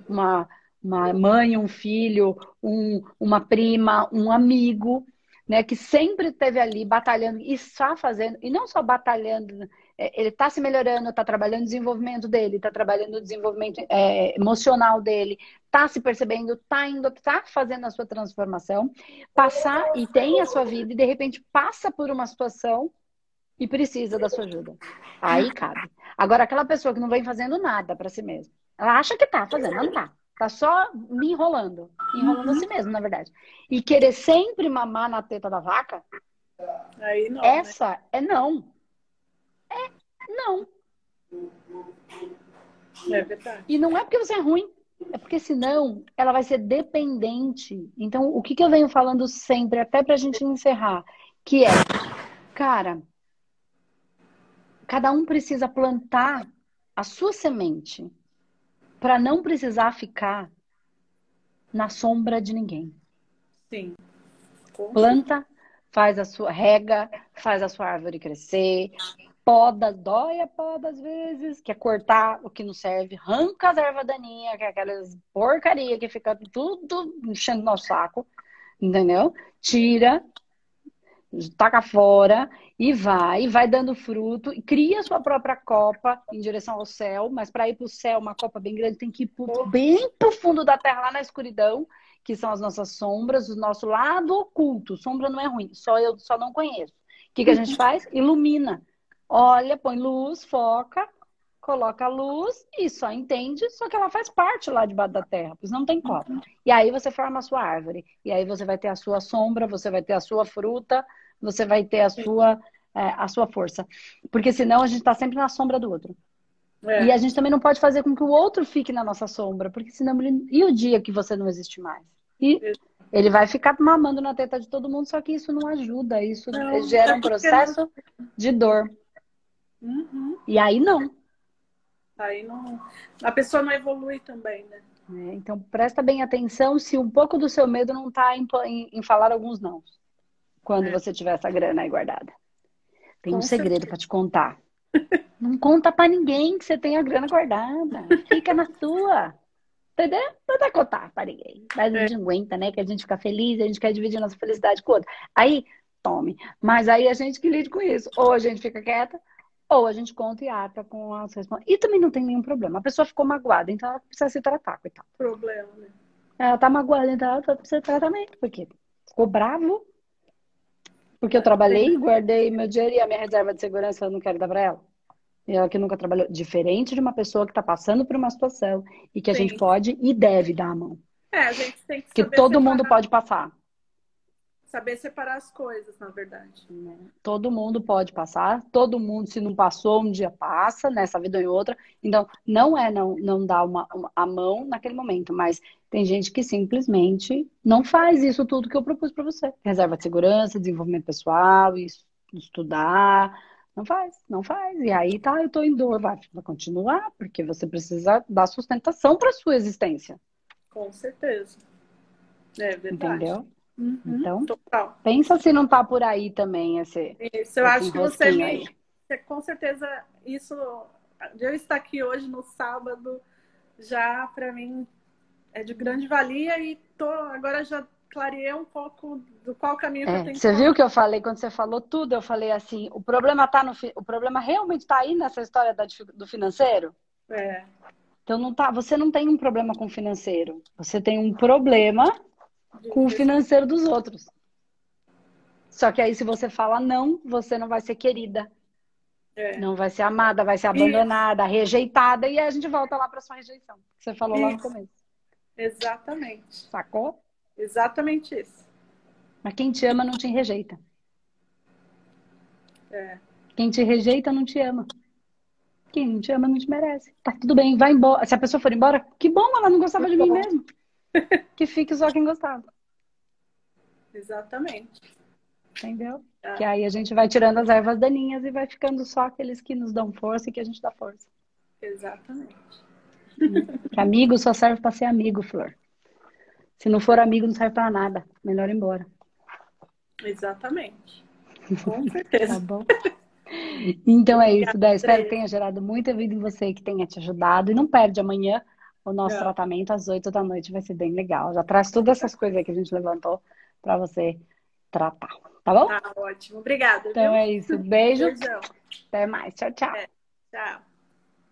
uma, uma mãe, um filho, um, uma prima, um amigo, né, que sempre esteve ali batalhando e está fazendo, e não só batalhando ele está se melhorando, está trabalhando o desenvolvimento dele, está trabalhando o desenvolvimento é, emocional dele, está se percebendo, está indo, está fazendo a sua transformação, passar e tem a sua vida e de repente passa por uma situação e precisa da sua ajuda. Aí cabe. Agora, aquela pessoa que não vem fazendo nada para si mesma, ela acha que está fazendo, não está. Tá só me enrolando. Enrolando uhum. a si mesmo, na verdade. E querer sempre mamar na teta da vaca. Não, né? essa né? é não. Não. É verdade. E não é porque você é ruim, é porque senão ela vai ser dependente. Então, o que, que eu venho falando sempre, até pra gente encerrar, que é, cara, cada um precisa plantar a sua semente para não precisar ficar na sombra de ninguém. Sim. Planta, faz a sua rega, faz a sua árvore crescer, poda, dói a poda às vezes, que é cortar o que não serve, arranca as ervas daninhas, que é aquelas porcaria que fica tudo enchendo nosso saco, entendeu? Tira, taca fora e vai, vai dando fruto, e cria sua própria copa em direção ao céu, mas para ir para o céu, uma copa bem grande, tem que ir pro, bem para o fundo da terra, lá na escuridão, que são as nossas sombras, o nosso lado oculto. Sombra não é ruim, só eu só não conheço. O que, que a gente faz? Ilumina. Olha, põe luz, foca, coloca a luz e só entende, só que ela faz parte lá debaixo da terra, pois não tem copa. E aí você forma a sua árvore. E aí você vai ter a sua sombra, você vai ter a sua fruta, você vai ter a sua, é, a sua força. Porque senão a gente está sempre na sombra do outro. É. E a gente também não pode fazer com que o outro fique na nossa sombra, porque senão ele... e o dia que você não existe mais? E ele vai ficar mamando na teta de todo mundo, só que isso não ajuda, isso não, gera um processo não... de dor. Uhum. E aí não. Aí não. A pessoa não evolui também, né? É, então presta bem atenção se um pouco do seu medo não está em, em, em, falar alguns não. Quando é. você tiver essa grana aí guardada. Tem Com um segredo para te contar. Não conta para ninguém que você tem a grana guardada. Fica na sua. Entendeu? Não dá contar para ninguém. Mas a gente não aguenta, né? Que a gente fica feliz, a gente quer dividir nossa felicidade com o outro. Aí, tome. Mas aí a gente que lide com isso. Ou a gente fica quieta, ou a gente conta e ata com as respostas. E também não tem nenhum problema. A pessoa ficou magoada, então ela precisa se tratar, coitada. Problema, né? Ela tá magoada, então ela precisa de tratamento. Por quê? Ficou bravo. Porque eu trabalhei, guardei meu dinheiro e a minha reserva de segurança eu não quero dar pra ela. E ela que nunca trabalhou. Diferente de uma pessoa que tá passando por uma situação e que a Sim. gente pode e deve dar a mão. É, a gente tem que Que todo separar. mundo pode passar. Saber separar as coisas, na verdade. Né? Todo mundo pode passar, todo mundo, se não passou, um dia passa, nessa vida ou em outra. Então, não é não, não dar uma, uma, a mão naquele momento, mas tem gente que simplesmente não faz isso tudo que eu propus para você. Reserva de segurança, desenvolvimento pessoal, estudar. Não faz, não faz. E aí tá, eu tô em dor, vai, vai continuar, porque você precisa dar sustentação para sua existência. Com certeza. É verdade. Entendeu? Uhum, então, total. pensa se não tá por aí também esse. Isso, eu acho que você me. Você, com certeza, isso. De eu estar aqui hoje no sábado, já para mim é de grande valia e tô agora já clareei um pouco do qual caminho é, que eu tenho Você viu que eu falei quando você falou tudo? Eu falei assim, o problema tá no o problema realmente está aí nessa história da, do financeiro. É. Então não tá, você não tem um problema com o financeiro, você tem um problema com o financeiro dos outros. Só que aí, se você fala não, você não vai ser querida. É. Não vai ser amada, vai ser abandonada, isso. rejeitada, e aí a gente volta lá para sua rejeição. Que você falou isso. lá no começo. Exatamente. Sacou? Exatamente isso. Mas quem te ama não te rejeita. É. Quem te rejeita não te ama. Quem não te ama não te merece. Tá tudo bem, vai embora. Se a pessoa for embora, que bom, ela não gostava que de bom. mim mesmo. que fique só quem gostava. Exatamente. Entendeu? É. Que aí a gente vai tirando as ervas daninhas e vai ficando só aqueles que nos dão força e que a gente dá força. Exatamente. Que amigo só serve para ser amigo, Flor. Se não for amigo, não serve para nada. Melhor ir embora. Exatamente. Com certeza. tá bom. Então é isso, Dé. Espero que tenha gerado muita vida em você, que tenha te ajudado. E não perde amanhã o nosso não. tratamento às 8 da noite. Vai ser bem legal. Já traz todas essas coisas que a gente levantou para você tratar. Tá bom? Tá ótimo. Obrigada. Então viu? é isso. Beijo. Beijão. Até mais. Tchau, tchau. É. Tchau.